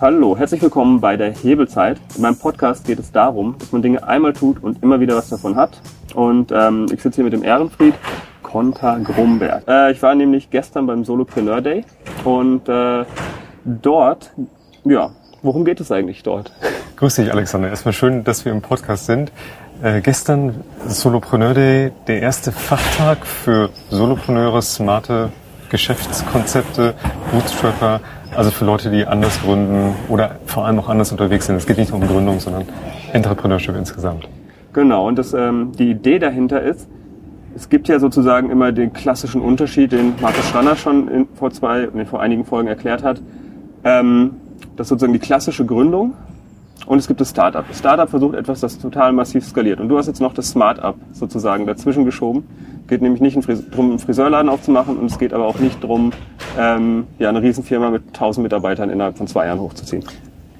Hallo, herzlich willkommen bei der Hebelzeit. In meinem Podcast geht es darum, dass man Dinge einmal tut und immer wieder was davon hat. Und ähm, ich sitze hier mit dem Ehrenfried Konter Grumberg. Äh, ich war nämlich gestern beim Solopreneur Day und äh, dort, ja, worum geht es eigentlich dort? Grüß dich, Alexander. Erstmal schön, dass wir im Podcast sind. Äh, gestern Solopreneur Day, der erste Fachtag für Solopreneure, smarte Geschäftskonzepte, Bootstrapper, also für Leute, die anders gründen oder vor allem auch anders unterwegs sind. Es geht nicht um Gründung, sondern Entrepreneurship insgesamt. Genau, und das, ähm, die Idee dahinter ist, es gibt ja sozusagen immer den klassischen Unterschied, den Markus Schranner schon in, vor zwei, nee, vor einigen Folgen erklärt hat. Ähm, das ist sozusagen die klassische Gründung und es gibt das Startup. Das Startup versucht etwas, das total massiv skaliert. Und du hast jetzt noch das Smart-Up sozusagen dazwischen geschoben. Geht nämlich nicht darum, einen Friseurladen aufzumachen und es geht aber auch nicht darum, ähm, ja, eine Riesenfirma mit 1000 Mitarbeitern innerhalb von zwei Jahren hochzuziehen.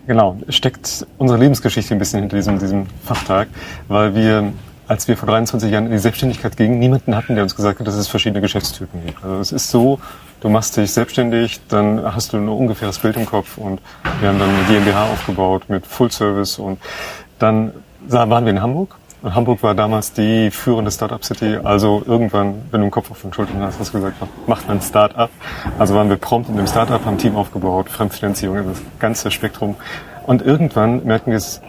Genau, steckt unsere Lebensgeschichte ein bisschen hinter diesem, diesem Fachtag, weil wir als wir vor 23 Jahren in die Selbstständigkeit gingen, niemanden hatten, der uns gesagt hat, dass es verschiedene Geschäftstypen gibt. Also es ist so, du machst dich selbstständig, dann hast du ein ungefähres Bild im Kopf und wir haben dann eine GmbH aufgebaut mit Full Service und dann waren wir in Hamburg und Hamburg war damals die führende Startup City. Also irgendwann, wenn du einen Kopf auf den Schultern hast, hast du gesagt, macht man ein Startup. Also waren wir prompt in dem Startup, haben ein Team aufgebaut, Fremdfinanzierung, das ganze Spektrum. Und irgendwann merken wir es,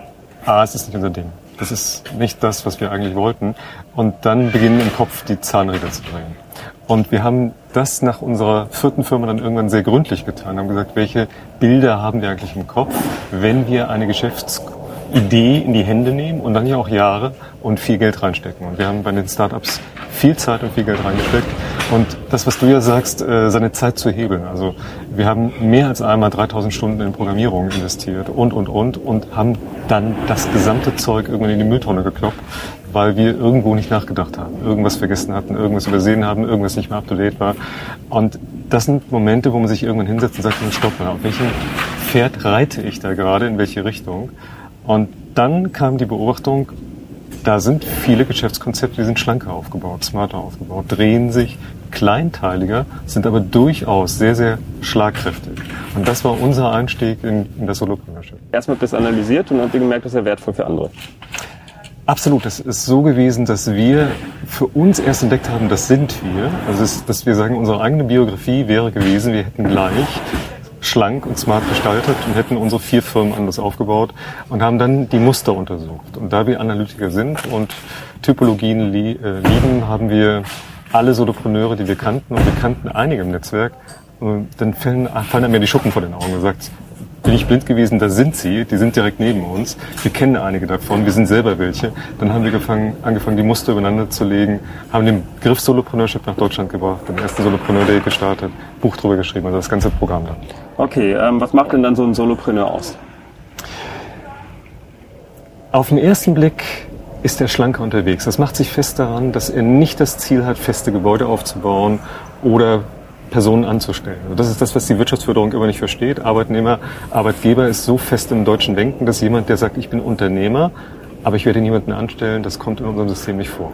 ah, es ist nicht unser Ding. Das ist nicht das, was wir eigentlich wollten. Und dann beginnen im Kopf die Zahnräder zu drehen. Und wir haben das nach unserer vierten Firma dann irgendwann sehr gründlich getan, haben gesagt, welche Bilder haben wir eigentlich im Kopf, wenn wir eine Geschäftsidee in die Hände nehmen und dann ja auch Jahre und viel Geld reinstecken. Und wir haben bei den Startups viel Zeit und viel Geld reingesteckt. Und das, was du ja sagst, äh, seine Zeit zu hebeln. Also wir haben mehr als einmal 3000 Stunden in Programmierung investiert und, und, und und haben dann das gesamte Zeug irgendwann in die Mülltonne gekloppt, weil wir irgendwo nicht nachgedacht haben, irgendwas vergessen hatten, irgendwas übersehen haben, irgendwas nicht mehr up-to-date war. Und das sind Momente, wo man sich irgendwann hinsetzt und sagt, stopp mal, auf welchem Pferd reite ich da gerade, in welche Richtung? Und dann kam die Beobachtung, da sind viele Geschäftskonzepte, die sind schlanker aufgebaut, smarter aufgebaut, drehen sich kleinteiliger, sind aber durchaus sehr, sehr schlagkräftig. Und das war unser Einstieg in, in das Solopreneurship. Erstmal habt ihr das analysiert und habt ihr gemerkt, das ist ja wertvoll für andere. Absolut, es ist so gewesen, dass wir für uns erst entdeckt haben, das sind wir. Also, dass wir sagen, unsere eigene Biografie wäre gewesen, wir hätten gleich schlank und smart gestaltet und hätten unsere vier Firmen anders aufgebaut und haben dann die Muster untersucht. Und da wir Analytiker sind und Typologien li äh, lieben, haben wir alle Solopreneure, die wir kannten, und wir kannten einige im Netzwerk, äh, dann fallen, fallen mir die Schuppen vor den Augen. und sagt, bin ich blind gewesen, da sind sie, die sind direkt neben uns. Wir kennen einige davon, wir sind selber welche. Dann haben wir gefangen, angefangen, die Muster übereinander zu legen, haben den Begriff Solopreneurship nach Deutschland gebracht, den ersten Solopreneur Day gestartet, Buch drüber geschrieben, also das ganze Programm dann. Okay, ähm, was macht denn dann so ein Solopreneur aus? Auf den ersten Blick ist er schlanker unterwegs. Das macht sich fest daran, dass er nicht das Ziel hat, feste Gebäude aufzubauen oder Personen anzustellen. Das ist das, was die Wirtschaftsförderung immer nicht versteht. Arbeitnehmer, Arbeitgeber ist so fest im deutschen Denken, dass jemand, der sagt, ich bin Unternehmer, aber ich werde niemanden anstellen, das kommt in unserem System nicht vor.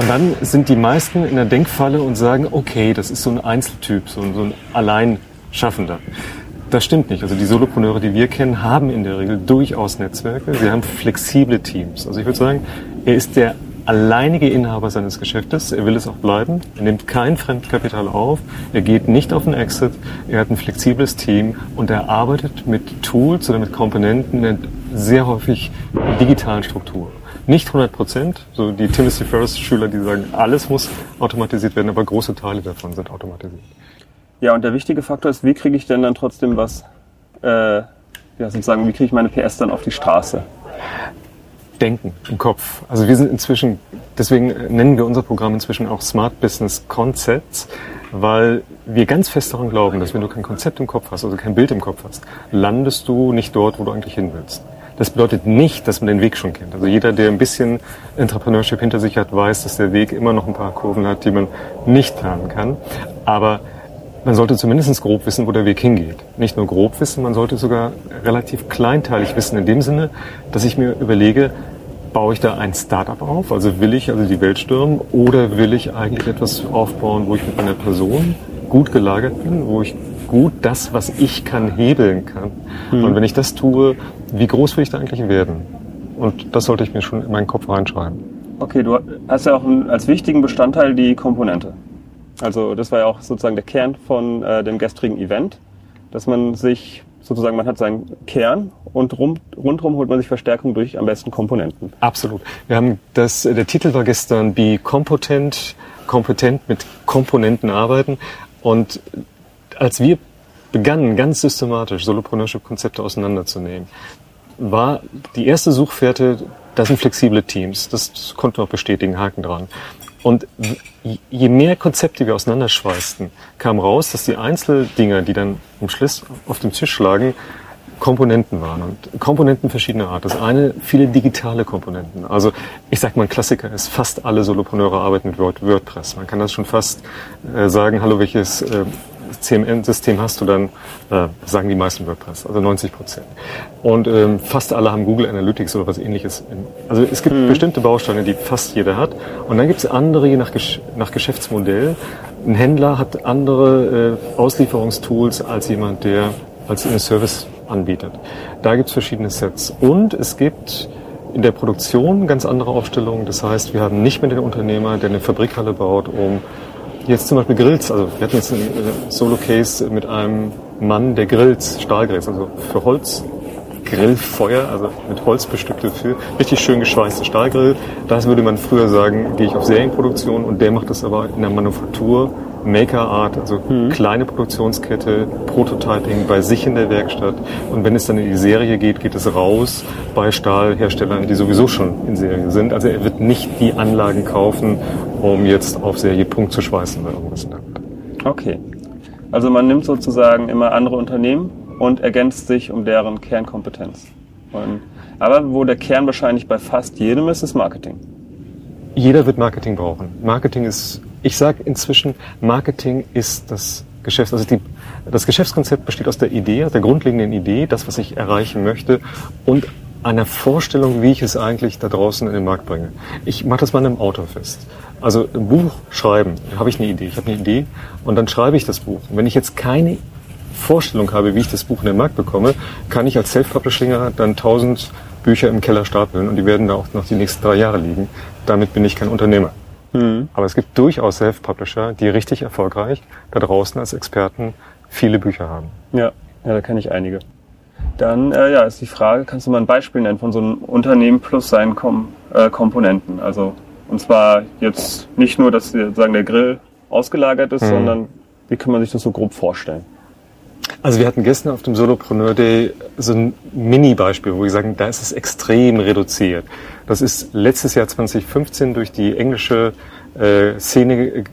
Und dann sind die meisten in der Denkfalle und sagen, okay, das ist so ein Einzeltyp, so ein, so ein Alleinschaffender. Das stimmt nicht. Also die Solopreneure, die wir kennen, haben in der Regel durchaus Netzwerke. Sie haben flexible Teams. Also ich würde sagen, er ist der alleinige Inhaber seines Geschäftes. Er will es auch bleiben. Er nimmt kein Fremdkapital auf. Er geht nicht auf den Exit. Er hat ein flexibles Team und er arbeitet mit Tools oder mit Komponenten in sehr häufig digitalen Struktur. Nicht 100 Prozent, so die Timothy Ferris Schüler, die sagen, alles muss automatisiert werden, aber große Teile davon sind automatisiert. Ja, und der wichtige Faktor ist, wie kriege ich denn dann trotzdem was, äh, ja, sozusagen, wie kriege ich meine PS dann auf die Straße? Denken im Kopf. Also wir sind inzwischen, deswegen nennen wir unser Programm inzwischen auch Smart Business Concepts, weil wir ganz fest daran glauben, dass wenn du kein Konzept im Kopf hast, also kein Bild im Kopf hast, landest du nicht dort, wo du eigentlich hin willst. Das bedeutet nicht, dass man den Weg schon kennt. Also jeder, der ein bisschen Entrepreneurship hinter sich hat, weiß, dass der Weg immer noch ein paar Kurven hat, die man nicht planen kann. Aber man sollte zumindest grob wissen, wo der Weg hingeht. Nicht nur grob wissen, man sollte sogar relativ kleinteilig wissen, in dem Sinne, dass ich mir überlege, baue ich da ein Startup auf? Also will ich also die Welt stürmen oder will ich eigentlich etwas aufbauen, wo ich mit meiner Person gut gelagert bin, wo ich gut das, was ich kann, hebeln kann. Mhm. Und wenn ich das tue, wie groß will ich da eigentlich werden? Und das sollte ich mir schon in meinen Kopf reinschreiben. Okay, du hast ja auch als wichtigen Bestandteil die Komponente. Also das war ja auch sozusagen der Kern von äh, dem gestrigen Event, dass man sich sozusagen, man hat seinen Kern und rum, rundherum holt man sich Verstärkung durch am besten Komponenten. Absolut. Wir haben das, der Titel war gestern Be Competent, kompetent mit Komponenten arbeiten. Und als wir begannen, ganz systematisch Solopreneurship-Konzepte auseinanderzunehmen, war die erste Suchfährte, das sind flexible Teams. Das konnten wir auch bestätigen, Haken dran. Und je mehr Konzepte wir auseinanderschweißten, kam raus, dass die Einzeldinger, die dann am Schluss auf dem Tisch lagen, Komponenten waren und Komponenten verschiedener Art. Das eine, viele digitale Komponenten. Also ich sag mal, ein Klassiker ist, fast alle Solopreneure arbeiten mit WordPress. Man kann das schon fast äh, sagen, hallo, welches äh, CMN-System hast du dann, äh, sagen die meisten WordPress, also 90 Prozent. Und ähm, fast alle haben Google Analytics oder was ähnliches. Also es gibt mhm. bestimmte Bausteine, die fast jeder hat. Und dann gibt es andere, je nach, Gesch nach Geschäftsmodell. Ein Händler hat andere äh, Auslieferungstools als jemand, der als einen Service anbietet. Da gibt es verschiedene Sets. Und es gibt in der Produktion ganz andere Aufstellungen. Das heißt, wir haben nicht mehr den Unternehmer, der eine Fabrikhalle baut, um jetzt zum Beispiel Grills. Also wir hatten jetzt einen äh, Solo-Case mit einem Mann, der Grills, Stahlgrills, also für Holz, Grillfeuer, also mit Holz bestückte für richtig schön geschweißte Stahlgrill. Das würde man früher sagen, gehe ich auf Serienproduktion und der macht das aber in der Manufaktur Maker Art, also mhm. kleine Produktionskette, Prototyping bei sich in der Werkstatt. Und wenn es dann in die Serie geht, geht es raus bei Stahlherstellern, die sowieso schon in Serie sind. Also er wird nicht die Anlagen kaufen, um jetzt auf Serie Punkt zu schweißen oder irgendwas. Okay. Also man nimmt sozusagen immer andere Unternehmen und ergänzt sich um deren Kernkompetenz. Und, aber wo der Kern wahrscheinlich bei fast jedem ist, ist Marketing. Jeder wird Marketing brauchen. Marketing ist ich sage inzwischen, Marketing ist das Geschäft, also die, das Geschäftskonzept besteht aus der Idee, der grundlegenden Idee, das, was ich erreichen möchte und einer Vorstellung, wie ich es eigentlich da draußen in den Markt bringe. Ich mache das mal in einem Auto fest. Also ein Buch schreiben, da habe ich eine Idee. Ich habe eine Idee und dann schreibe ich das Buch. Und wenn ich jetzt keine Vorstellung habe, wie ich das Buch in den Markt bekomme, kann ich als Self-Publisher dann tausend Bücher im Keller stapeln und die werden da auch noch die nächsten drei Jahre liegen. Damit bin ich kein Unternehmer. Mhm. Aber es gibt durchaus Self-Publisher, die richtig erfolgreich da draußen als Experten viele Bücher haben. Ja, ja da kenne ich einige. Dann äh, ja, ist die Frage, kannst du mal ein Beispiel nennen von so einem Unternehmen plus seinen Kom äh, Komponenten? Also und zwar jetzt nicht nur, dass sagen der Grill ausgelagert ist, mhm. sondern wie kann man sich das so grob vorstellen? Also wir hatten gestern auf dem Solopreneur Day so ein Mini-Beispiel, wo wir sagen, da ist es extrem reduziert. Das ist letztes Jahr 2015 durch die englische äh, Szene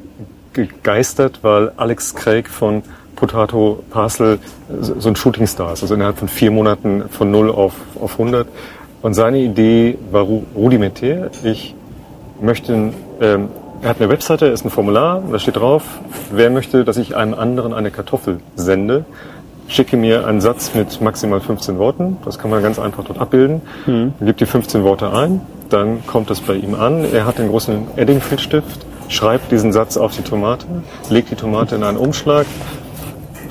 gegeistert, weil Alex Craig von Potato Parcel so ein Shootingstar ist, also innerhalb von vier Monaten von 0 auf, auf 100. Und seine Idee war rudimentär. Ich möchte, ähm, er hat eine Webseite, ist ein Formular, da steht drauf, wer möchte, dass ich einem anderen eine Kartoffel sende, schicke mir einen Satz mit maximal 15 Worten. Das kann man ganz einfach dort abbilden. Mhm. Gibt die 15 Worte ein, dann kommt das bei ihm an. Er hat den großen Edding-Filzstift, schreibt diesen Satz auf die Tomate, legt die Tomate in einen Umschlag,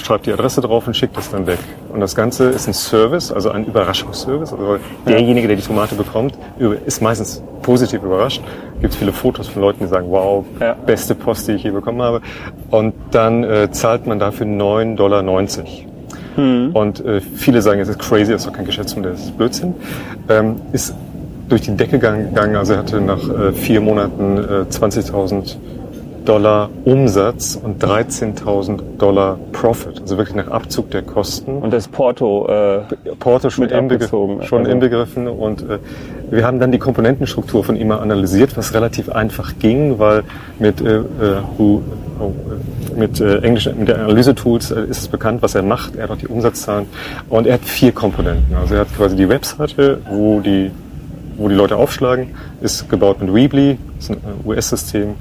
schreibt die Adresse drauf und schickt das dann weg. Und das Ganze ist ein Service, also ein Überraschungsservice. Also derjenige, der die Tomate bekommt, ist meistens positiv überrascht. Gibt viele Fotos von Leuten, die sagen, wow, ja. beste Post, die ich je bekommen habe. Und dann äh, zahlt man dafür 9,90 Dollar. Mhm. Und äh, viele sagen, es ist crazy, das ist doch kein Geschäftsmodell, das ist Blödsinn. Ähm, ist durch die Decke gegangen, also er hatte nach äh, vier Monaten äh, 20.000 Dollar Umsatz und 13.000 Dollar Profit, also wirklich nach Abzug der Kosten. Und das Porto, äh, Porto schon, inbegriffen, schon also. inbegriffen und äh, wir haben dann die Komponentenstruktur von ihm analysiert, was relativ einfach ging, weil mit, äh, uh, oh, mit äh, englischen, mit den Analyse-Tools äh, ist es bekannt, was er macht. Er hat auch die Umsatzzahlen und er hat vier Komponenten. Also er hat quasi die Webseite, wo die wo die Leute aufschlagen, ist gebaut mit Weebly, das ist ein US-System.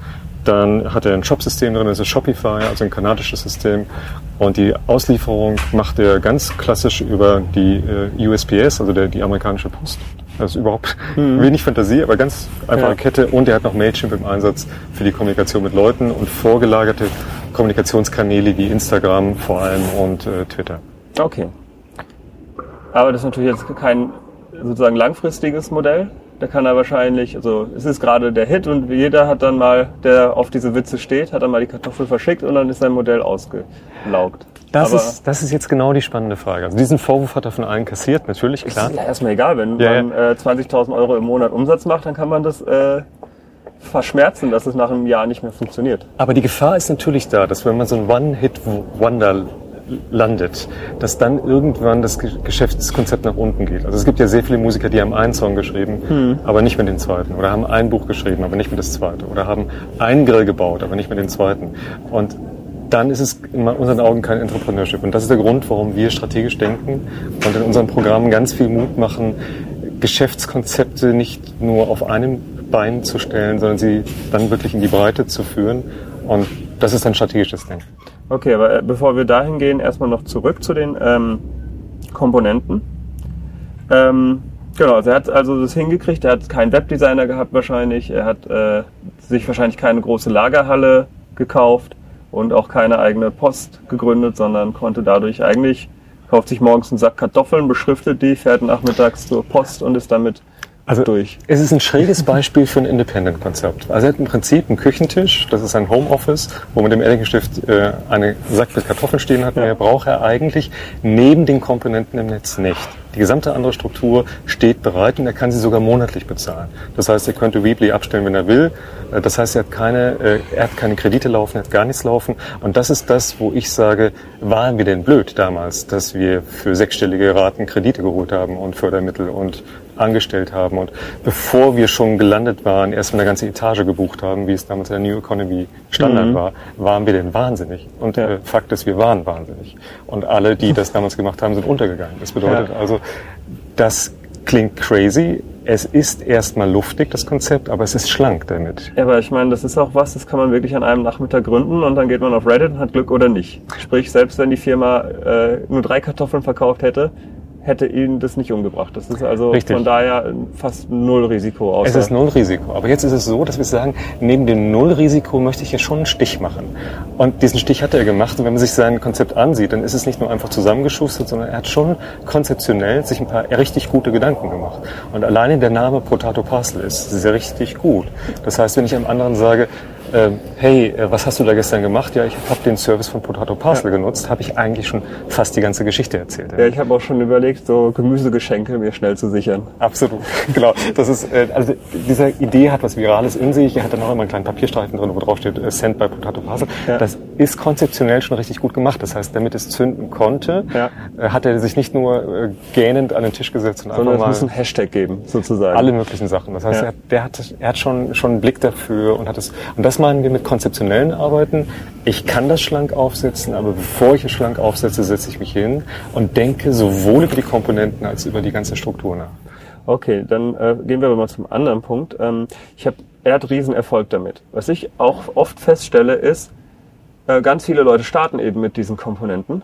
Dann hat er ein Shop-System drin, das ist Shopify, also ein kanadisches System. Und die Auslieferung macht er ganz klassisch über die äh, USPS, also der, die amerikanische Post. Das ist überhaupt mhm. wenig Fantasie, aber ganz einfache ja. Kette. Und er hat noch Mailchimp im Einsatz für die Kommunikation mit Leuten und vorgelagerte Kommunikationskanäle wie Instagram vor allem und äh, Twitter. Okay. Aber das ist natürlich jetzt kein sozusagen langfristiges Modell. Da kann er wahrscheinlich, also es ist gerade der Hit und jeder hat dann mal, der auf diese Witze steht, hat dann mal die Kartoffel verschickt und dann ist sein Modell ausgelaugt. Das Aber ist, das ist jetzt genau die spannende Frage. Also diesen Vorwurf hat er von allen kassiert, natürlich, klar. ist ja erstmal egal, wenn Ja, man äh, 20.000 Euro im Monat Umsatz macht, dann kann man das äh, verschmerzen, dass es nach einem Jahr nicht mehr funktioniert. Aber die Gefahr ist natürlich da, dass wenn man so ein One-Hit-Wonder landet, dass dann irgendwann das Ge- Geschäftskonzept nach unten geht. Also es gibt ja sehr viele Musiker, die haben einen Song geschrieben, aber nicht mit den zweiten. Oder haben ein Buch geschrieben, aber nicht mit das zweite. Oder haben einen Grill gebaut, aber nicht mit den zweiten. Und dann ist es in unseren Augen kein Entrepreneurship. Und das ist der Grund, warum wir strategisch denken und in unseren Programmen ganz viel Mut machen, Geschäftskonzepte nicht nur auf einem Bein zu stellen, sondern sie dann wirklich in die Breite zu führen. Und das ist ein strategisches Denken. Okay, aber äh, bevor wir dahin gehen, erstmal noch zurück zu den ähm, Komponenten. Ähm, genau, also er hat also das hingekriegt, er hat keinen Webdesigner gehabt wahrscheinlich, er hat äh, sich wahrscheinlich keine große Lagerhalle gekauft und auch keine eigene Post gegründet, sondern konnte dadurch eigentlich, kauft sich morgens einen Sack Kartoffeln, beschriftet die, fährt nachmittags zur Post und ist damit Also durch. Es ist ein schräges Beispiel für ein Independent-Konzept. Also er hat im Prinzip einen Küchentisch, das ist ein Homeoffice, wo mit dem Ehrlichstift äh, eine Sack mit Kartoffeln stehen hat. Mehr braucht er eigentlich neben den Komponenten im Netz nicht. Die gesamte andere Struktur steht bereit und er kann sie sogar monatlich bezahlen. Das heißt, er könnte Weebly abstellen, wenn er will. Äh, Das heißt, er hat keine, äh, er hat keine Kredite laufen, er hat gar nichts laufen. Und das ist das, wo ich sage, waren wir denn blöd damals, dass wir für sechsstellige Raten Kredite geholt haben und Fördermittel und angestellt haben und bevor wir schon gelandet waren, erst eine ganze Etage gebucht haben, wie es damals in der New Economy Standard war, waren wir denn wahnsinnig. Und Ja. äh, Fakt ist, wir waren wahnsinnig. Und alle, die das damals gemacht haben, sind untergegangen. Das bedeutet Ja. also, das klingt crazy. Es ist erstmal luftig, das Konzept, aber es ist schlank damit. Ja, aber ich meine, das ist auch was, das kann man wirklich an einem Nachmittag gründen und dann geht man auf Reddit und hat Glück oder nicht. Sprich, selbst wenn die Firma äh, nur drei Kartoffeln verkauft hätte, hätte ihn das nicht umgebracht. Das ist also Richtig. von daher fast null Risiko. Außer Es ist null Risiko. Aber jetzt ist es so, dass wir sagen, neben dem Null-Risiko möchte ich hier schon einen Stich machen. Und diesen Stich hat er gemacht. Und wenn man sich sein Konzept ansieht, dann ist es nicht nur einfach zusammengeschustert, sondern er hat schon konzeptionell sich ein paar richtig gute Gedanken gemacht. Und alleine der Name Potato Parcel ist sehr richtig gut. Das heißt, wenn ich einem anderen sage, ähm, hey, äh, was hast du da gestern gemacht? Ja, ich habe den Service von Potato Parcel genutzt, habe ich eigentlich schon fast die ganze Geschichte erzählt. ja, ich habe auch schon überlegt, so Gemüsegeschenke mir schnell zu sichern. Absolut, genau. Das ist, äh, also diese Idee hat was Virales in sich. Er hat dann auch immer einen kleinen Papierstreifen drin, wo drauf steht äh, Send by Potato Parcel. Ja. Das ist konzeptionell schon richtig gut gemacht. Das heißt, damit es zünden konnte, Ja. äh, hat er sich nicht nur äh, gähnend an den Tisch gesetzt und Sondern es einfach muss mal einen Hashtag geben, sozusagen. alle möglichen Sachen. Das heißt, Ja. er, hat, der hat, er hat schon, schon einen Blick dafür und hat es, und das meinen wir mit konzeptionellen Arbeiten. Ich kann das schlank aufsetzen, aber bevor ich es schlank aufsetze, setze ich mich hin und denke sowohl über die Komponenten als über die ganze Struktur nach. Okay, dann äh, gehen wir aber mal zum anderen Punkt. Ähm, ich hab, er hat Riesenerfolg damit. Was ich auch oft feststelle, ist, äh, ganz viele Leute starten eben mit diesen Komponenten.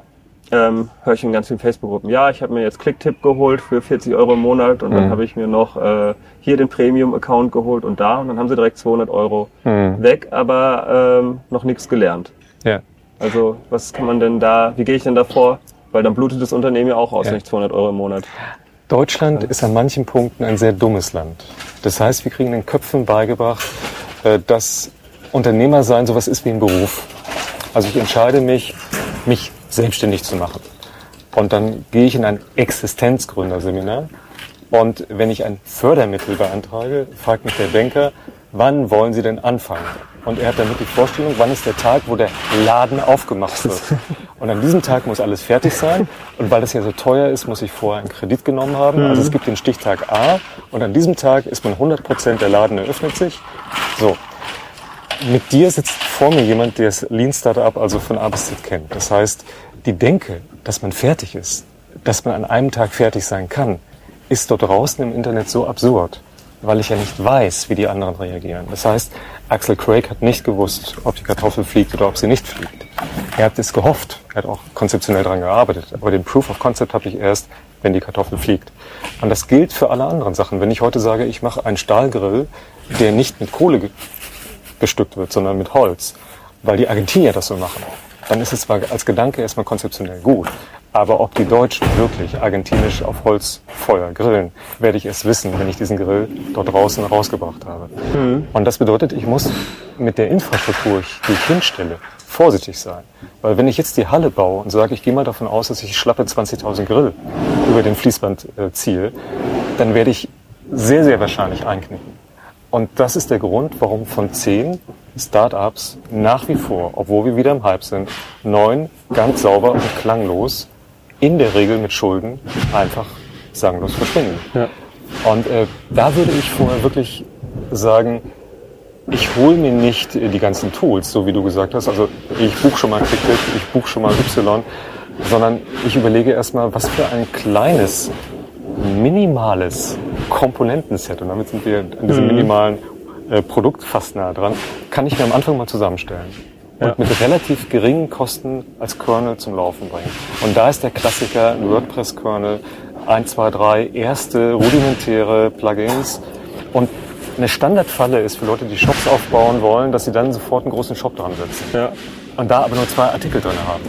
Ähm, höre ich in ganz vielen Facebook-Gruppen. Ja, ich habe mir jetzt Clicktip geholt für 40 Euro im Monat und dann habe ich mir noch äh, hier den Premium-Account geholt und da und dann haben sie direkt 200 Euro weg, aber ähm, noch nichts gelernt. Ja. Also was kann man denn da, wie gehe ich denn da vor? Weil dann blutet das Unternehmen ja auch aus, Ja. nicht 200 Euro im Monat. Deutschland ist an manchen Punkten ein sehr dummes Land. Das heißt, wir kriegen den Köpfen beigebracht, äh, dass Unternehmer sein sowas ist wie ein Beruf. Also ich entscheide mich, mich selbstständig zu machen. Und dann gehe ich in ein Existenzgründerseminar. Und wenn ich ein Fördermittel beantrage, fragt mich der Banker, wann wollen Sie denn anfangen? Und er hat damit die Vorstellung, wann ist der Tag, wo der Laden aufgemacht wird. Und an diesem Tag muss alles fertig sein. Und weil das ja so teuer ist, muss ich vorher einen Kredit genommen haben. Also es gibt den Stichtag A. Und an diesem Tag ist man 100 Prozent, der Laden eröffnet sich. So. Mit dir sitzt vor mir jemand, der das Lean Startup also von A bis Z kennt. Das heißt, die Denke, dass man fertig ist, dass man an einem Tag fertig sein kann, ist dort draußen im Internet so absurd, weil ich ja nicht weiß, wie die anderen reagieren. Das heißt, Axel Craig hat nicht gewusst, ob die Kartoffel fliegt oder ob sie nicht fliegt. Er hat es gehofft, er hat auch konzeptionell daran gearbeitet, aber den Proof of Concept habe ich erst, wenn die Kartoffel fliegt. Und das gilt für alle anderen Sachen. Wenn ich heute sage, ich mache einen Stahlgrill, der nicht mit Kohle bestückt wird, sondern mit Holz. weil die Argentinier das so machen, dann ist es zwar als Gedanke erstmal konzeptionell gut, aber ob die Deutschen wirklich argentinisch auf Holzfeuer grillen, werde ich erst wissen, wenn ich diesen Grill dort draußen rausgebracht habe. Mhm. Und das bedeutet, ich muss mit der Infrastruktur, die ich hinstelle, vorsichtig sein. Weil wenn ich jetzt die Halle baue und sage, ich gehe mal davon aus, dass ich schlappe 20.000 Grill über den Fließband äh, ziehe, dann werde ich sehr, sehr wahrscheinlich einknicken. Und das ist der Grund, warum von zehn Startups nach wie vor, obwohl wir wieder im Hype sind, neun ganz sauber und klanglos, in der Regel mit Schulden, einfach sanglos verschwinden. Ja. Und äh, da würde ich vorher wirklich sagen, ich hole mir nicht die ganzen Tools, so wie du gesagt hast. Also ich buche schon mal ClickTip, ich buche schon mal Y, sondern ich überlege erstmal, was für ein kleines, minimales Komponentenset, und damit sind wir an diesem mhm. minimalen äh, Produkt fast nah dran, kann ich mir am Anfang mal zusammenstellen. Und ja. mit relativ geringen Kosten als Kernel zum Laufen bringen. Und da ist der Klassiker ein WordPress-Kernel, 1, 2, 3, erste rudimentäre Plugins. Und eine Standardfalle ist für Leute, die Shops aufbauen wollen, dass sie dann sofort einen großen Shop dran setzen. Ja. Und da aber nur zwei Artikel drin haben.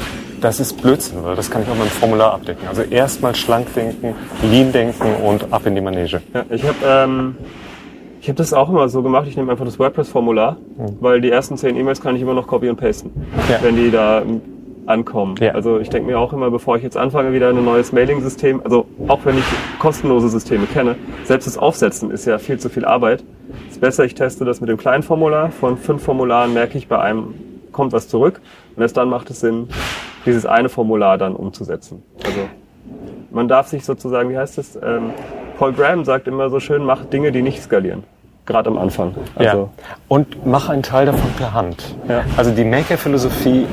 Das ist Blödsinn, weil das kann ich auch mit dem Formular abdecken. Also erstmal schlank denken, lean denken und ab in die Manege. Ja, ich habe ähm, ich hab das auch immer so gemacht. Ich nehme einfach das WordPress-Formular, mhm. weil die ersten zehn E-Mails kann ich immer noch copy und pasten, ja. wenn die da ankommen. Ja. Also ich denke mir auch immer, bevor ich jetzt anfange, wieder ein neues Mailing-System, also auch wenn ich kostenlose Systeme kenne, selbst das Aufsetzen ist ja viel zu viel Arbeit. Es ist besser, ich teste das mit dem kleinen Formular. Von fünf Formularen merke ich, bei einem kommt was zurück. Und erst dann macht es Sinn, dieses eine Formular dann umzusetzen. Also man darf sich sozusagen, wie heißt es, ähm, Paul Graham sagt immer so schön, mach Dinge, die nicht skalieren gerade am Anfang. Also ja. Und mach einen Teil davon per Hand. Ja. Also die Maker-Philosophie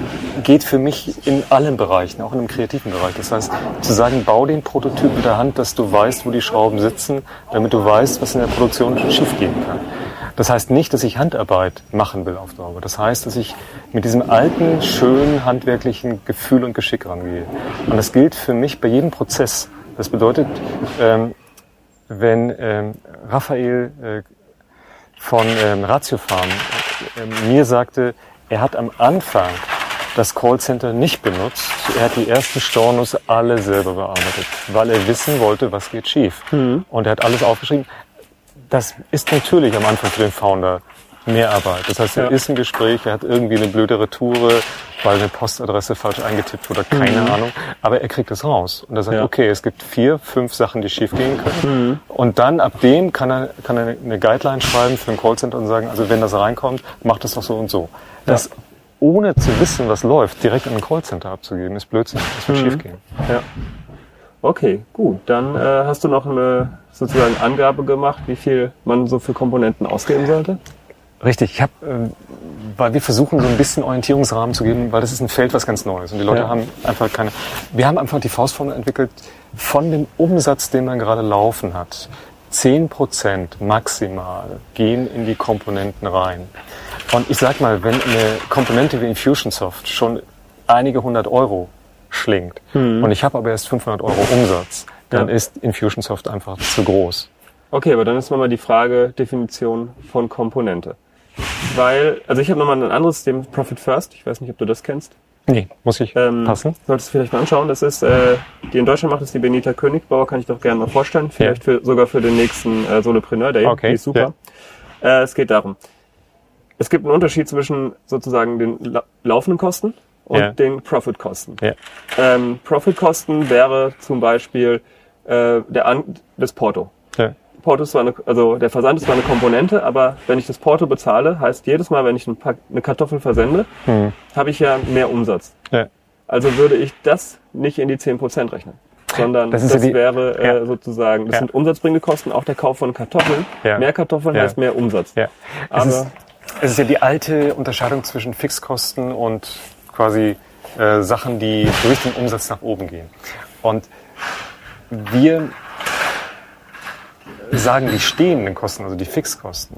geht für mich in allen Bereichen, auch in dem kreativen Bereich. Das heißt, zu sagen, bau den Prototyp mit der Hand, dass du weißt, wo die Schrauben sitzen, damit du weißt, was in der Produktion schiefgehen kann. Das heißt nicht, dass ich Handarbeit machen will auf Dauer. Das heißt, dass ich mit diesem alten, schönen, handwerklichen Gefühl und Geschick rangehe. Und das gilt für mich bei jedem Prozess. Das bedeutet, ähm, wenn ähm, Raphael äh, von ähm, Ratiofarm äh, mir sagte, er hat am Anfang das Callcenter nicht benutzt. Er hat die ersten Stornos alle selber bearbeitet, weil er wissen wollte, was geht schief. Mhm. Und er hat alles aufgeschrieben. Das ist natürlich am Anfang für den Founder mehr Arbeit. Das heißt, er ja. ist im Gespräch, er hat irgendwie eine blöde Retoure, weil eine Postadresse falsch eingetippt wurde, keine mhm. Ahnung. Aber er kriegt es raus. Und er sagt, ja. okay, es gibt vier, fünf Sachen, die schief gehen können. Mhm. Und dann ab dem kann er, kann er eine Guideline schreiben für ein Callcenter und sagen, also wenn das reinkommt, macht es doch so und so. Das ja. ohne zu wissen, was läuft, direkt an ein Callcenter abzugeben, ist Blödsinn. Das wird mhm. schief gehen. Ja. Okay, gut. Dann äh, hast du noch eine sozusagen Angabe gemacht, wie viel man so für Komponenten ausgeben sollte? Richtig, ich habe, äh, weil wir versuchen so ein bisschen Orientierungsrahmen zu geben, weil das ist ein Feld, was ganz neu ist und die Leute ja. haben einfach keine. Wir haben einfach die Faustformel entwickelt von dem Umsatz, den man gerade laufen hat. Zehn Prozent maximal gehen in die Komponenten rein. Und ich sag mal, wenn eine Komponente wie Infusionsoft schon einige hundert Euro schlingt mhm. und ich habe aber erst 500 Euro Umsatz, dann ja. ist Infusionsoft einfach zu groß. Okay, aber dann ist nochmal die Frage Definition von Komponente. Weil, also ich habe nochmal ein anderes System, Profit First. Ich weiß nicht, ob du das kennst. Nee, muss ich ähm, passen. Solltest du vielleicht mal anschauen. Das ist, äh, die in Deutschland macht es die Benita Königbauer, kann ich doch gerne mal vorstellen. Vielleicht ja. für, sogar für den nächsten äh, Solopreneur Day. Okay. Die ist super. Ja. Äh, es geht darum. Es gibt einen Unterschied zwischen sozusagen den la laufenden Kosten und ja. den Profit-Kosten. Ja. Ähm, Profit-Kosten wäre zum Beispiel äh, der An das Porto. Ja. Porto ist zwar eine, also der Versand ist zwar eine Komponente, aber wenn ich das Porto bezahle, heißt jedes Mal, wenn ich ein Pack, eine Kartoffel versende, hm. habe ich ja mehr Umsatz. Ja. Also würde ich das nicht in die 10% rechnen. Sondern das, das ja die, wäre äh, ja. sozusagen, das ja. sind umsatzbringende Kosten, auch der Kauf von Kartoffeln. Mehr Kartoffeln heißt mehr Umsatz. Ja. Es ist, es ist ja die alte Unterscheidung zwischen Fixkosten und quasi äh, Sachen, die durch den Umsatz nach oben gehen. Und wir sagen, die stehenden Kosten, also die Fixkosten,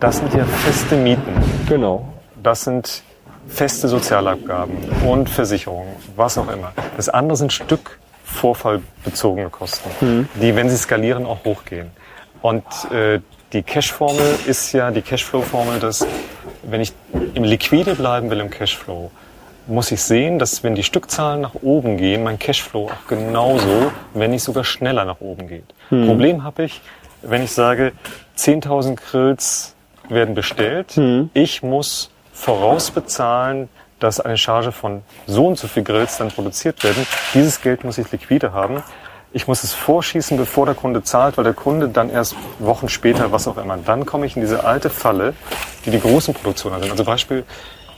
das sind ja feste Mieten. Genau. Das sind feste Sozialabgaben und Versicherungen, was auch immer. Das andere sind Stück vorfallbezogene Kosten, mhm. die, wenn sie skalieren, auch hochgehen. Und äh, die Cash-Formel ist ja die Cashflow-Formel, dass wenn ich im Liquide bleiben will im Cashflow, muss ich sehen, dass wenn die Stückzahlen nach oben gehen, mein Cashflow auch genauso, wenn nicht sogar schneller nach oben geht. Hm. Problem habe ich, wenn ich sage, 10.000 Grills werden bestellt, Hm. ich muss vorausbezahlen, dass eine Charge von so und so viel Grills dann produziert werden. Dieses Geld muss ich liquide haben. Ich muss es vorschießen, bevor der Kunde zahlt, weil der Kunde dann erst Wochen später, was auch immer, dann komme ich in diese alte Falle, die die großen Produktionen sind. Also Beispiel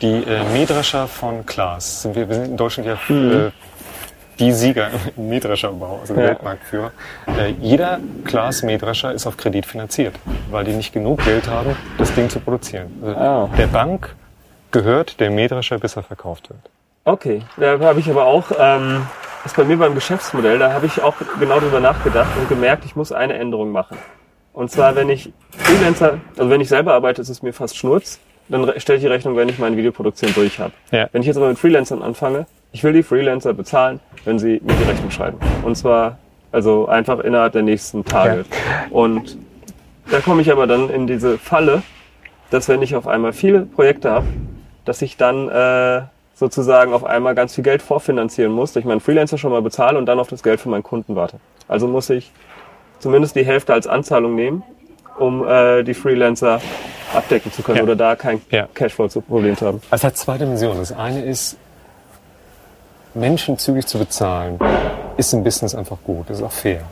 die äh, Mähdrescher von Klaas. Sind wir, wir sind in Deutschland ja äh, die Sieger im Mähdrescherbau, also Ja. Weltmarktführer. Äh, jeder Klaas Mähdrescher ist auf Kredit finanziert, weil die nicht genug Geld haben, das Ding zu produzieren. Also Ah. Der Bank gehört der Mähdrescher, bis er verkauft wird. Okay, da habe ich aber auch, ähm, ist bei mir beim Geschäftsmodell, da habe ich auch genau drüber nachgedacht und gemerkt, ich muss eine Änderung machen. Und zwar, wenn ich Freelancer, also wenn ich selber arbeite, ist es mir fast Schnurz, dann ich die Rechnung, wenn ich meine Videoproduktion durch habe. Ja. Wenn ich jetzt aber mit Freelancern anfange, ich will die Freelancer bezahlen, wenn sie mir die Rechnung schreiben. Und zwar, also einfach innerhalb der nächsten Tage. Und da komme ich aber dann in diese Falle, dass wenn ich auf einmal viele Projekte habe, dass ich dann äh, sozusagen auf einmal ganz viel Geld vorfinanzieren muss, dass ich meinen Freelancer schon mal bezahle und dann auf das Geld für meinen Kunden warte. Also muss ich zumindest die Hälfte als Anzahlung nehmen, um äh, die Freelancer abdecken zu können Ja. oder da kein Ja. Cashflow-Problem zu haben. Es hat zwei Dimensionen. Das eine ist, Menschen zügig zu bezahlen, ist im Business einfach gut. Das ist auch fair.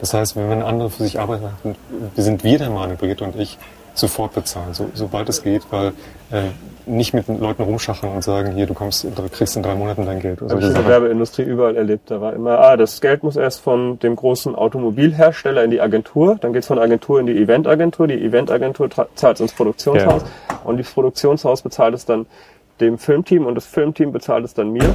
Das heißt, wenn eine andere für sich arbeiten, dann sind wir der Meinung, Brigitte und ich, sofort bezahlen, so, sobald es geht, weil äh, nicht mit den Leuten rumschachern und sagen, hier, du kommst, du kriegst in drei Monaten dein Geld. Habe ich in der Werbeindustrie überall erlebt. Da war immer, ah, das Geld muss erst von dem großen Automobilhersteller in die Agentur, dann geht's von der Agentur in die Eventagentur, die Eventagentur zahlt ins Produktionshaus und das Produktionshaus bezahlt es dann dem Filmteam und das Filmteam bezahlt es dann mir.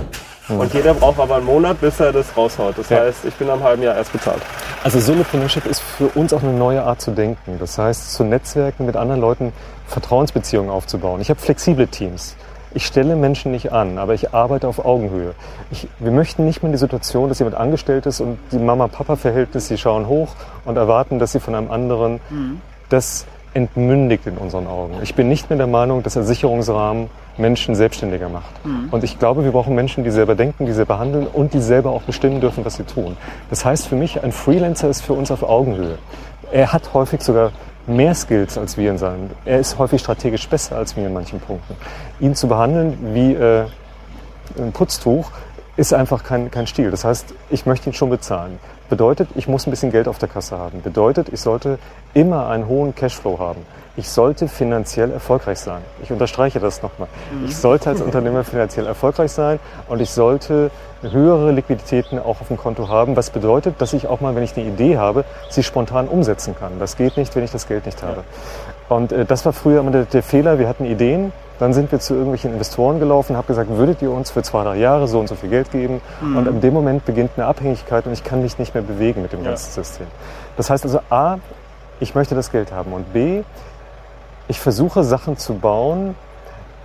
Und jeder braucht aber einen Monat, bis er das raushaut. Das Ja. heißt, ich bin am halben Jahr erst bezahlt. Also Solopreneurship ist für uns auch eine neue Art zu denken. Das heißt, zu Netzwerken mit anderen Leuten Vertrauensbeziehungen aufzubauen. Ich habe flexible Teams. Ich stelle Menschen nicht an, aber ich arbeite auf Augenhöhe. Ich, wir möchten nicht mehr in die Situation, dass jemand angestellt ist und die Mama-Papa-Verhältnis, sie schauen hoch und erwarten, dass sie von einem anderen das entmündigt in unseren Augen. Ich bin nicht mehr der Meinung, dass der Sicherungsrahmen Menschen selbstständiger macht. Und ich glaube, wir brauchen Menschen, die selber denken, die selber handeln und die selber auch bestimmen dürfen, was sie tun. Das heißt für mich, ein Freelancer ist für uns auf Augenhöhe. Er hat häufig sogar mehr Skills als wir in seinem. Er ist häufig strategisch besser als wir in manchen Punkten. Ihn zu behandeln wie äh, ein Putztuch ist einfach kein, kein Stil. Das heißt, ich möchte ihn schon bezahlen. Bedeutet, ich muss ein bisschen Geld auf der Kasse haben. Bedeutet, ich sollte immer einen hohen Cashflow haben. Ich sollte finanziell erfolgreich sein. Ich unterstreiche das nochmal. Ich sollte als Unternehmer finanziell erfolgreich sein und ich sollte höhere Liquiditäten auch auf dem Konto haben, was bedeutet, dass ich auch mal, wenn ich eine Idee habe, sie spontan umsetzen kann. Das geht nicht, wenn ich das Geld nicht habe. Und äh, das war früher immer der, der Fehler. Wir hatten Ideen, dann sind wir zu irgendwelchen Investoren gelaufen, habe gesagt, würdet ihr uns für zwei, drei Jahre so und so viel Geld geben? Und in dem Moment beginnt eine Abhängigkeit und ich kann mich nicht mehr bewegen mit dem ganzen System. Das heißt also A, ich möchte das Geld haben und B, ich versuche Sachen zu bauen,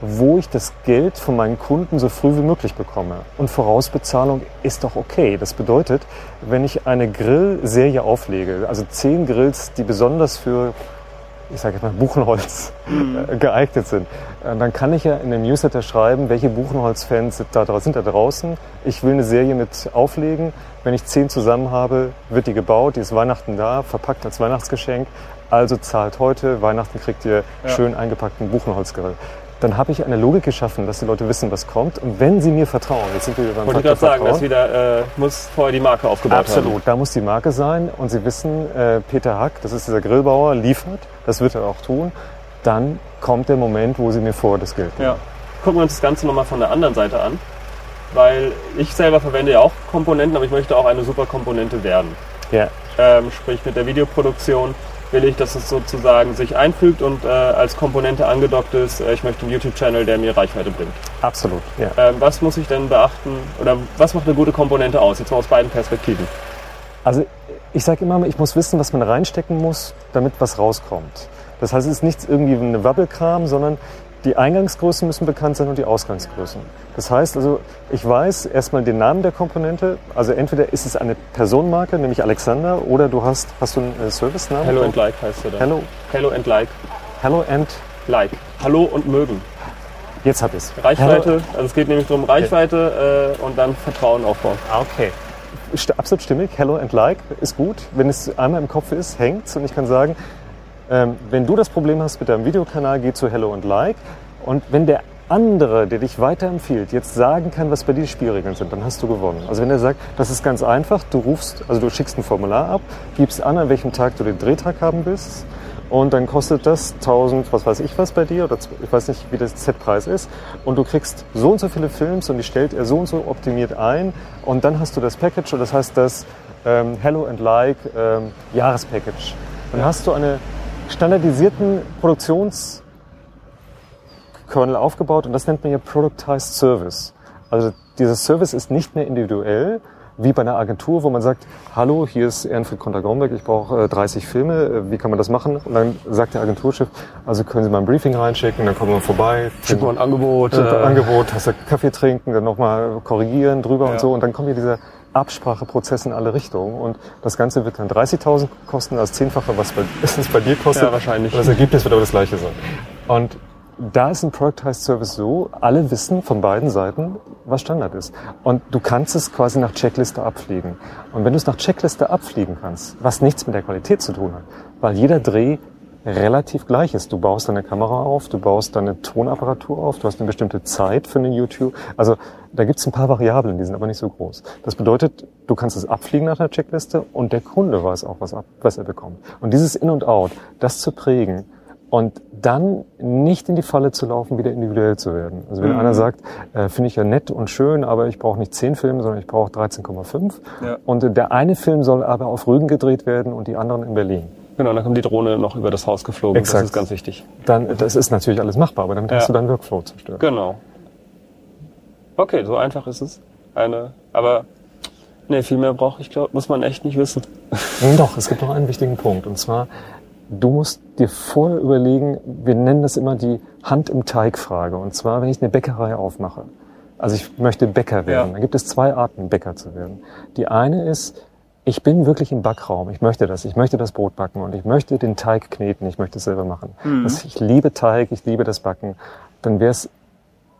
wo ich das Geld von meinen Kunden so früh wie möglich bekomme. Und Vorausbezahlung ist doch okay. Das bedeutet, wenn ich eine Grillserie auflege, also zehn Grills, die besonders für ich sage jetzt mal Buchenholz äh, geeignet sind, äh, dann kann ich ja in dem Newsletter schreiben, welche Buchenholz-Fans sind da, sind da draußen. Ich will eine Serie mit auflegen. Wenn ich zehn zusammen habe, wird die gebaut, die ist Weihnachten da, verpackt als Weihnachtsgeschenk. Also zahlt heute, Weihnachten kriegt ihr schön eingepackten Buchenholzgrill. Dann habe ich eine Logik geschaffen, dass die Leute wissen, was kommt. Und wenn sie mir vertrauen, jetzt sind wir wieder beim Wollte ich gerade sagen, das wieder, äh, muss vorher die Marke aufgebaut haben. Absolut, da muss die Marke sein und Sie wissen, äh, Peter Hack, das ist dieser Grillbauer, liefert, das wird er auch tun. Dann kommt der Moment, wo Sie mir vorher das Geld geben. Ja. Gucken wir uns das Ganze nochmal von der anderen Seite an. Weil ich selber verwende ja auch Komponenten, aber ich möchte auch eine super Komponente werden. Ja. Ähm, sprich mit der Videoproduktion will ich, dass es sozusagen sich einfügt und äh, als Komponente angedockt ist. Äh, ich möchte einen YouTube-Channel, der mir Reichweite bringt. Absolut, ja. Ähm, was muss ich denn beachten oder was macht eine gute Komponente aus? Jetzt mal aus beiden Perspektiven. Also ich sage immer, ich muss wissen, was man reinstecken muss, damit was rauskommt. Das heißt, es ist nichts irgendwie eine Wabbelkram, sondern die Eingangsgrößen müssen bekannt sein und die Ausgangsgrößen. Das heißt also, ich weiß erstmal den Namen der Komponente. Also entweder ist es eine Personenmarke, nämlich Alexander, oder du hast, hast du einen äh, Servicenamen? Hello and Like heißt er da. Hello, Hello and Like. Hello and Like. Hallo und mögen. Jetzt hab ich's. Reichweite, also es geht nämlich darum, Reichweite äh, und dann Vertrauen aufbauen. Ah, okay. Absolut stimmig. Hello and like ist gut. Wenn es einmal im Kopf ist, hängt's. Und ich kann sagen, ähm, wenn du das Problem hast mit deinem Videokanal, geh zu Hello and like. Und wenn der andere, der dich weiterempfiehlt, jetzt sagen kann, was bei dir die Spielregeln sind, dann hast du gewonnen. Also wenn er sagt, das ist ganz einfach, du rufst, also du schickst ein Formular ab, gibst an, an welchem Tag du den Drehtag haben willst, und dann kostet das 1000, was weiß ich was bei dir, oder ich weiß nicht, wie der Z-Preis ist. Und du kriegst so und so viele Films und die stellt er so und so optimiert ein. Und dann hast du das Package, und das heißt das ähm, Hello and Like ähm, Jahrespackage. Dann hast du einen standardisierten Produktionskernel aufgebaut und das nennt man ja Productized Service. Also dieser Service ist nicht mehr individuell, wie bei einer Agentur, wo man sagt, hallo, hier ist Ehrenfried Konter-Grombeck, ich brauche äh, 30 Filme, äh, wie kann man das machen? Und dann sagt der Agenturchef, also können Sie mal ein Briefing reinschicken, dann kommen wir vorbei. Schicken wir ein Angebot. Äh, Angebot, hast du Kaffee trinken, dann nochmal korrigieren drüber Ja. und so. Und dann kommt hier dieser Abspracheprozess in alle Richtungen. Und das Ganze wird dann 30.000 kosten, als Zehnfache, was bei, es bei dir kostet. Ja, wahrscheinlich. Und das Ergebnis wird aber das gleiche sein. Und da ist ein Productized Service so, alle wissen von beiden Seiten, was Standard ist. Und du kannst es quasi nach Checkliste abfliegen. Und wenn du es nach Checkliste abfliegen kannst, was nichts mit der Qualität zu tun hat, weil jeder Dreh relativ gleich ist. Du baust deine Kamera auf, du baust deine Tonapparatur auf, du hast eine bestimmte Zeit für den YouTube. Also da gibt es ein paar Variablen, die sind aber nicht so groß. Das bedeutet, du kannst es abfliegen nach einer Checkliste und der Kunde weiß auch, was, ab, was er bekommt. Und dieses In und Out, das zu prägen und dann nicht in die Falle zu laufen, wieder individuell zu werden. Also wenn Mhm. einer sagt, äh, finde ich ja nett und schön, aber ich brauche nicht 10 Filme, sondern ich brauche 13,5. Ja. Und der eine Film soll aber auf Rügen gedreht werden und die anderen in Berlin. Genau, dann kommt die Drohne noch über das Haus geflogen. Exakt. Das ist ganz wichtig. Dann, das ist natürlich alles machbar, aber damit Ja. hast du deinen Workflow zerstört. Genau. Okay, so einfach ist es. Eine, aber nee, viel mehr braucht ich glaube, muss man echt nicht wissen. Doch, es gibt noch einen wichtigen Punkt. Und zwar, du musst dir vorher überlegen, wir nennen das immer die Hand im Teig Frage. Und zwar, wenn ich eine Bäckerei aufmache. Also ich möchte Bäcker werden. Ja. Dann gibt es zwei Arten, Bäcker zu werden. Die eine ist, ich bin wirklich im Backraum. Ich möchte das. Ich möchte das Brot backen und ich möchte den Teig kneten. Ich möchte es selber machen. Das, ich liebe Teig. Ich liebe das Backen. Dann wäre es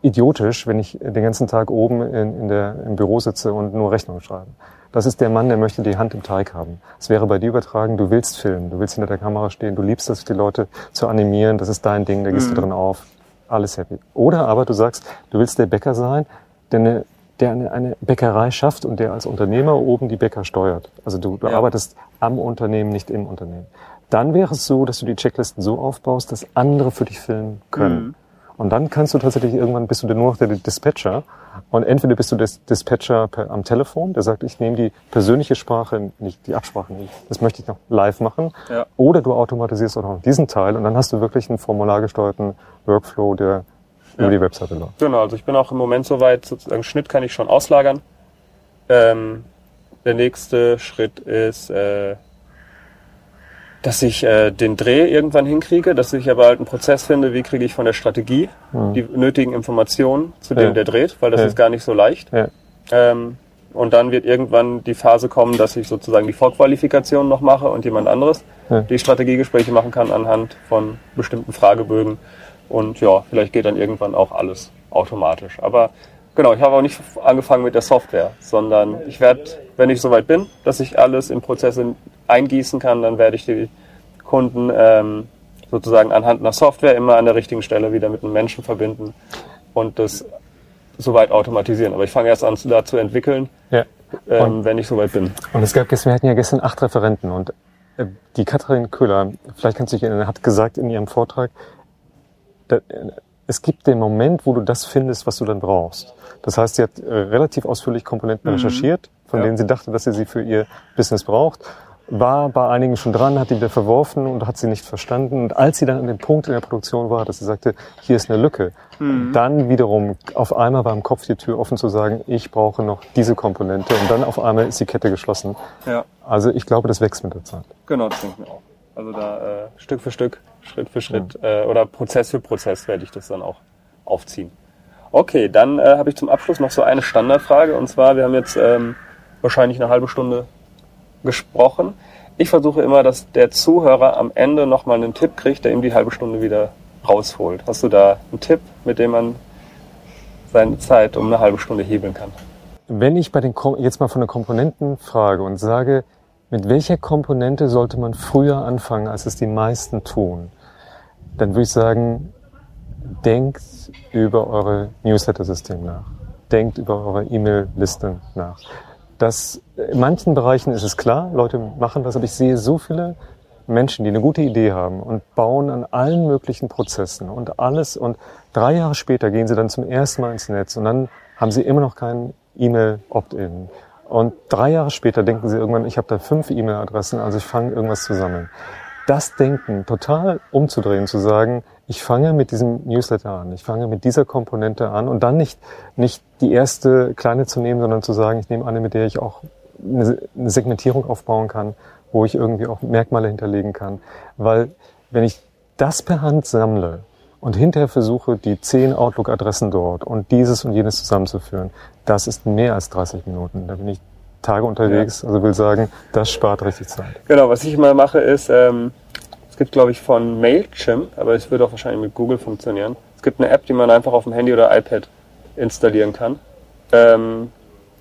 idiotisch, wenn ich den ganzen Tag oben in, in der, im Büro sitze und nur Rechnungen schreibe. Das ist der Mann, der möchte die Hand im Teig haben. Es wäre bei dir übertragen, du willst filmen, du willst hinter der Kamera stehen, du liebst es, die Leute zu animieren, das ist dein Ding, da gehst du drin auf, alles happy. Oder aber du sagst, du willst der Bäcker sein, der eine, der eine, eine Bäckerei schafft und der als Unternehmer oben die Bäcker steuert. Also du, du Ja. arbeitest am Unternehmen, nicht im Unternehmen. Dann wäre es so, dass du die Checklisten so aufbaust, dass andere für dich filmen können. Und dann kannst du tatsächlich irgendwann bist du nur noch der Dispatcher. Und entweder bist du der Dispatcher per, am Telefon, der sagt, ich nehme die persönliche Sprache, nicht die Absprache nicht. Das möchte ich noch live machen. Ja. Oder du automatisierst auch noch diesen Teil und dann hast du wirklich einen formulargesteuerten Workflow, der über die Webseite läuft. Genau, also ich bin auch im Moment soweit, sozusagen Schnitt kann ich schon auslagern. Ähm, der nächste Schritt ist, äh, dass ich äh, den Dreh irgendwann hinkriege, dass ich aber halt einen Prozess finde, wie kriege ich von der Strategie die nötigen Informationen zu dem. Ja. der dreht, weil das Ja. ist gar nicht so leicht. Ja. Ähm, und dann wird irgendwann die Phase kommen, dass ich sozusagen die Vorqualifikation noch mache und jemand anderes die Strategiegespräche machen kann anhand von bestimmten Fragebögen. Und ja, vielleicht geht dann irgendwann auch alles automatisch. Aber genau, ich habe auch nicht angefangen mit der Software, sondern ich werde, wenn ich soweit bin, dass ich alles in Prozesse eingießen kann, dann werde ich die Kunden ähm, sozusagen anhand einer Software immer an der richtigen Stelle wieder mit einem Menschen verbinden und das soweit automatisieren. Aber ich fange erst an, da zu entwickeln, Ja. ähm, wenn ich soweit bin. Und es gab gestern, wir hatten ja gestern acht Referenten und äh, die Katharin Köhler, vielleicht kannst du dich erinnern, hat gesagt in ihrem Vortrag, es gibt den Moment, wo du das findest, was du dann brauchst. Das heißt, sie hat äh, relativ ausführlich Komponenten recherchiert, von Ja. denen sie dachte, dass sie sie für ihr Business braucht. War bei einigen schon dran, hat die wieder verworfen und hat sie nicht verstanden. Und als sie dann an dem Punkt in der Produktion war, dass sie sagte, hier ist eine Lücke, dann wiederum auf einmal war im Kopf die Tür offen zu sagen, ich brauche noch diese Komponente und dann auf einmal ist die Kette geschlossen. Ja. Also ich glaube, das wächst mit der Zeit. Genau, das denke ich mir auch. Also da äh, Stück für Stück, Schritt für Schritt äh, oder Prozess für Prozess werde ich das dann auch aufziehen. Okay, dann äh, habe ich zum Abschluss noch so eine Standardfrage und zwar, wir haben jetzt ähm, wahrscheinlich eine halbe Stunde gesprochen. Ich versuche immer, dass der Zuhörer am Ende nochmal einen Tipp kriegt, der ihm die halbe Stunde wieder rausholt? Hast du da einen Tipp, mit dem man seine Zeit um eine halbe Stunde hebeln kann? Wenn ich bei den Kom jetzt mal von den Komponenten frage und sage, mit welcher Komponente sollte man früher anfangen, als es die meisten tun, dann würde ich sagen, denkt über eure Newsletter-System nach. Denkt über eure E-Mail-Liste nach. Das, in manchen Bereichen ist es klar, Leute machen das, aber ich sehe so viele Menschen, die eine gute Idee haben und bauen an allen möglichen Prozessen und alles und drei Jahre später gehen sie dann zum ersten Mal ins Netz und dann haben sie immer noch kein E-Mail-Opt-in. Und drei Jahre später denken sie irgendwann, ich habe da fünf E-Mail-Adressen, also ich fange irgendwas zusammen. Das Denken total umzudrehen, zu sagen, ich fange mit diesem Newsletter an, ich fange mit dieser Komponente an und dann nicht, nicht die erste kleine zu nehmen, sondern zu sagen, ich nehme eine, mit der ich auch eine Segmentierung aufbauen kann, wo ich irgendwie auch Merkmale hinterlegen kann. Weil wenn ich das per Hand sammle und hinterher versuche, die zehn Outlook-Adressen dort und dieses und jenes zusammenzuführen, das ist mehr als 30 Minuten. Da bin ich Tage unterwegs, ja. also will sagen, das spart richtig Zeit. Genau, was ich immer mache ist, ähm, es gibt glaube ich von Mailchimp, aber es würde auch wahrscheinlich mit Google funktionieren. Es gibt eine App, die man einfach auf dem Handy oder iPad installieren kann. Ähm,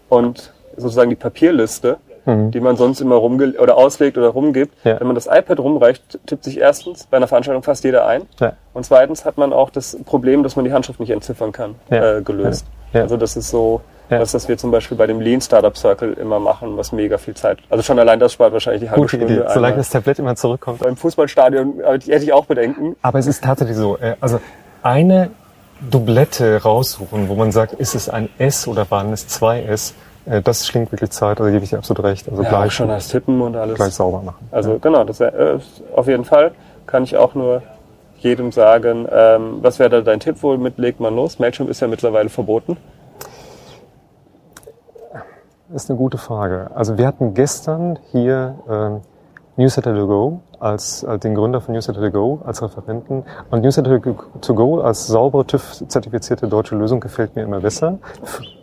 und sozusagen die Papierliste mhm. die man sonst immer rumge oder auslegt oder rumgibt. Ja. Wenn man das iPad rumreicht, tippt sich erstens bei einer Veranstaltung fast jeder ein. Ja. Und zweitens hat man auch das Problem, dass man die Handschrift nicht entziffern kann, ja. äh, gelöst. Also das ist so, ja. Das, was wir zum Beispiel bei dem Lean Startup Circle immer machen, was mega viel Zeit. Also schon allein das spart wahrscheinlich die halbe Gute Stunde. Idee. Solange das Tablett immer zurückkommt. Beim Fußballstadion hätte ich auch Bedenken. Aber es ist tatsächlich so. Äh, also eine Doublette raussuchen, wo man sagt, ist es ein S oder waren es zwei S, das schlingt wirklich Zeit, also gebe ich dir absolut recht. Also ja, gleich schon das Tippen und alles. Gleich sauber machen. Also genau, das äh, auf jeden Fall kann ich auch nur jedem sagen, ähm, was wäre da dein Tipp, womit legt man los? Mailchimp ist ja mittlerweile verboten. Das ist eine gute Frage. Also wir hatten gestern hier ähm, Newsletter to Go als, als den Gründer von Newsletter to Go als Referenten. Und Newsletter to Go als saubere TÜV-zertifizierte deutsche Lösung gefällt mir immer besser.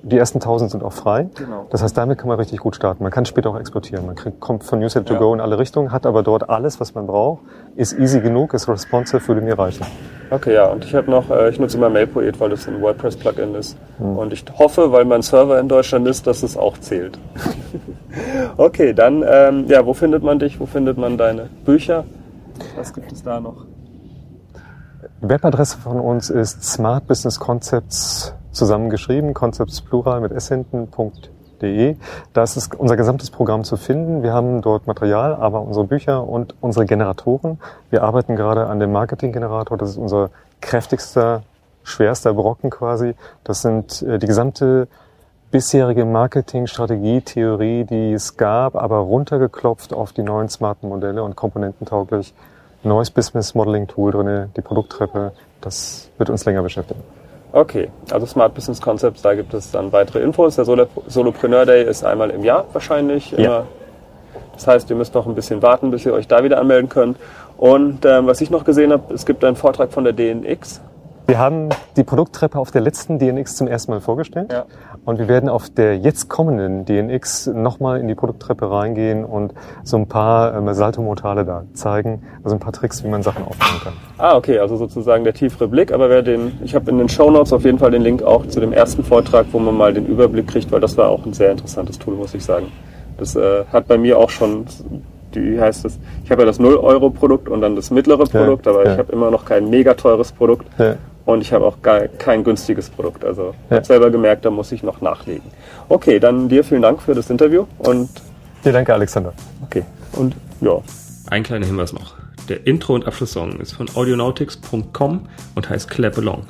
Die ersten 1000 sind auch frei. Genau. Das heißt, damit kann man richtig gut starten. Man kann später auch exportieren. Man kriegt, kommt von Newsletter to ja. Go in alle Richtungen, hat aber dort alles, was man braucht, ist easy genug, ist responsive, würde mir reichen. Okay, ja. Und ich habe noch, äh, ich nutze immer MailPoet, weil das ein WordPress-Plugin ist. Hm. Und ich hoffe, weil mein Server in Deutschland ist, dass es auch zählt. okay, dann, ähm, ja, wo findet man dich? Wo findet man deine Bücher? Was gibt es da noch? Webadresse von uns ist Smart Business Concepts zusammengeschrieben, Concepts Plural mit s hinten.de. Da ist unser gesamtes Programm zu finden. Wir haben dort Material, aber unsere Bücher und unsere Generatoren. Wir arbeiten gerade an dem Marketinggenerator. Das ist unser kräftigster, schwerster Brocken quasi. Das sind äh, die gesamte bisherige Marketingstrategie, Theorie, die es gab, aber runtergeklopft auf die neuen smarten Modelle und komponententauglich. Neues Business Modeling Tool drinne, die Produkttreppe. Das wird uns länger beschäftigen. Okay, also Smart Business Concepts, da gibt es dann weitere Infos. Der Solo Solopreneur Day ist einmal im Jahr wahrscheinlich. Ja. Das heißt, ihr müsst noch ein bisschen warten, bis ihr euch da wieder anmelden könnt. Und ähm, was ich noch gesehen habe, es gibt einen Vortrag von der DNX. Wir haben die Produkttreppe auf der letzten DNX zum ersten Mal vorgestellt. Ja. Und wir werden auf der jetzt kommenden DNX nochmal in die Produkttreppe reingehen und so ein paar ähm, Saltomortale da zeigen. Also ein paar Tricks, wie man Sachen aufbauen kann. Ah, okay, also sozusagen der tiefere Blick. Aber wer den, ich habe in den Show Notes auf jeden Fall den Link auch zu dem ersten Vortrag, wo man mal den Überblick kriegt, weil das war auch ein sehr interessantes Tool, muss ich sagen. Das äh, hat bei mir auch schon wie heißt das? Ich habe ja das 0-Euro-Produkt und dann das mittlere Produkt, ja, aber ja. ich habe immer noch kein mega teures Produkt. Ja. Und ich habe auch gar kein günstiges Produkt. Also ja. habe selber gemerkt, da muss ich noch nachlegen. Okay, dann dir vielen Dank für das Interview und dir danke, Alexander. Okay. Und ja. Ein kleiner Hinweis noch. Der Intro- und Abschlusssong ist von audionautics.com und heißt Clap Along.